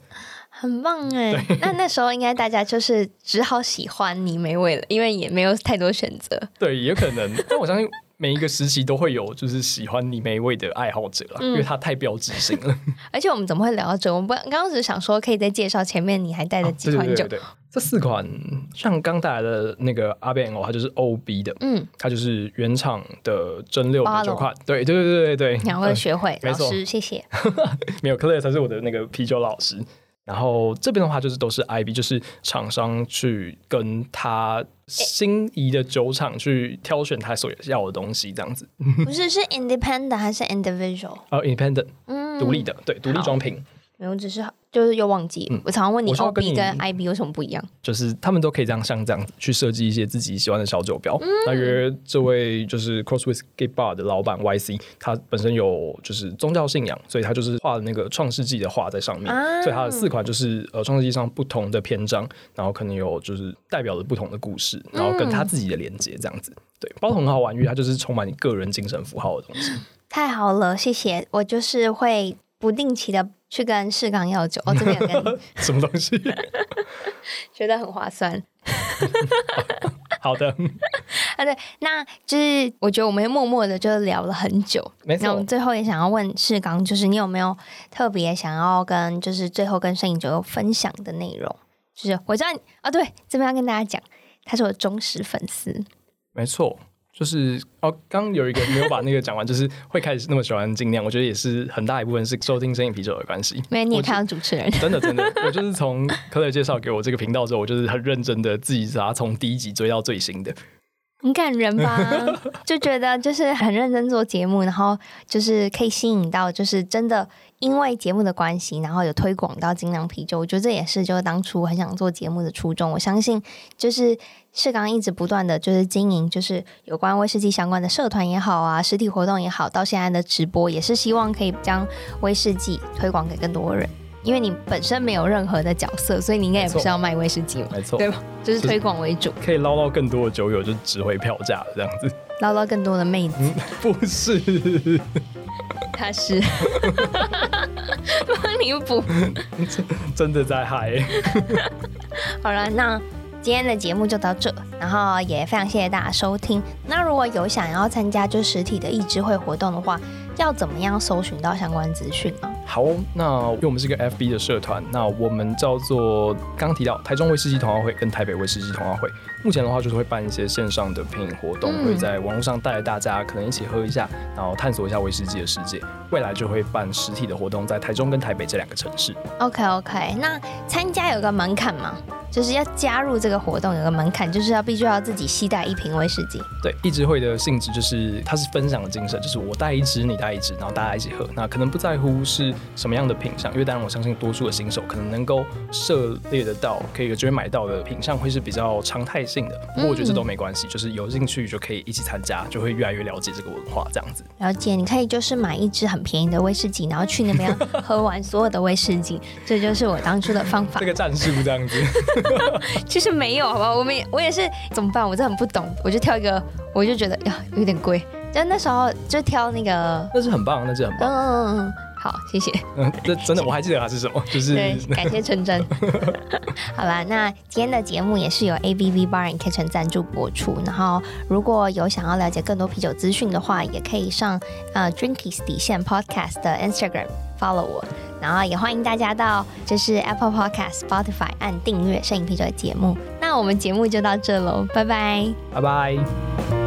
很棒哎。对 那那时候应该大家就是只好喜欢泥煤味了，因为也没有太多选择。对，也可能，但我相信。每一个时期都会有就是喜欢泥煤味的爱好者啦，嗯、因为它太标志性了。而且我们怎么会聊到这？我们刚刚只是想说，可以再介绍前面你还带的几款酒。啊、对，对，对，对，这四款像刚带来的那个阿贝欧，它就是 O B 的，嗯，它就是原厂的蒸馏的酒款。对对对对对，两位学会、呃、老师，谢谢。没有，Claire 才是我的那个啤酒老师。然后这边的话就是都是 IB，就是厂商去跟他心仪的酒厂去挑选他所要的东西，这样子。不是，是 independent 还是 individual？哦、uh,，independent，嗯，独立的，对，独立装瓶。没有，只是就是又忘记。嗯、我常常问你，O B 跟 I B 有什么不一样？就是他们都可以这样像这样去设计一些自己喜欢的小酒标。大约、嗯、这位就是 Cross Whisky Bar 的老板 Y C，他本身有就是宗教信仰，所以他就是画了那个创世纪的画在上面。啊、所以他的四款就是呃创世纪上不同的篇章，然后可能有就是代表着不同的故事，然后跟他自己的连接这样子。嗯、对，包得很好玩，因为它就是充满你个人精神符号的东西。太好了，谢谢。我就是会不定期的。去跟世刚要酒 哦，这边有跟 什么东西？觉得很划算。好的啊，对，那就是我觉得我们默默的就聊了很久。没错。那我们最后也想要问世刚，就是你有没有特别想要跟，就是最后跟声饮酒友分享的内容？就是我知道啊，对，这边要跟大家讲，他是我忠实粉丝。没错。就是哦，刚有一个没有把那个讲完，就是会开始那么喜欢尽量，我觉得也是很大一部分是收听声音啤酒的关系。没有，你也看到主持人，真的真的，我就是从科磊介绍给我这个频道之后，我就是很认真的自己把它从第一集追到最新的。很感人吧？就觉得就是很认真做节目，然后就是可以吸引到，就是真的因为节目的关系，然后有推广到精酿啤酒。我觉得这也是就是当初很想做节目的初衷。我相信就是世刚一直不断的就是经营，就是有关威士忌相关的社团也好啊，实体活动也好，到现在的直播也是希望可以将威士忌推广给更多人。因为你本身没有任何的角色，所以你应该也不是要卖威士忌嘛，没错，对吧？就是推广为主，可以捞到更多的酒友，就值回票价这样子，捞到更多的妹子，嗯、不是，他是帮你补，真的在嗨。好了，那今天的节目就到这，然后也非常谢谢大家收听。那如果有想要参加就实体的易智会活动的话，要怎么样搜寻到相关资讯呢？好，那因为我们是一个 FB 的社团，那我们叫做刚刚提到台中威士忌同好会跟台北威士忌同好会，目前的话就是会办一些线上的品饮活动，嗯、会在网络上带大家可能一起喝一下，然后探索一下威士忌的世界。未来就会办实体的活动，在台中跟台北这两个城市。OK OK，那参加有个门槛吗？就是要加入这个活动有个门槛，就是要必须要自己携带一瓶威士忌。对，一直会的性质就是它是分享的精神，就是我带一支，你带一支，然后大家一起喝。那可能不在乎是什么样的品相，因为当然我相信多数的新手可能能够涉猎得到，可以有机会买到的品相会是比较常态性的。不过我觉得这都没关系，嗯、就是有兴趣就可以一起参加，就会越来越了解这个文化这样子。了解，你可以就是买一支很便宜的威士忌，然后去那边 喝完所有的威士忌，这就是我当初的方法。这个战术这样子。其实没有，好吧，我们也我也是怎么办？我真的很不懂，我就挑一个，我就觉得呀有点贵，但那时候就挑那个，那是很棒，那是很棒。嗯嗯嗯，好，谢谢。嗯，这真的我还记得它是什么，就是对，感谢陈真。好啦，那今天的节目也是由 ABV Bar and Kitchen 赞助播出。然后如果有想要了解更多啤酒资讯的话，也可以上呃 Drinkies 底线 Podcast 的 Instagram follow 我。然后也欢迎大家到就是 Apple Podcast、Spotify 按订阅摄影啤酒的节目。那我们节目就到这喽，拜拜，拜拜。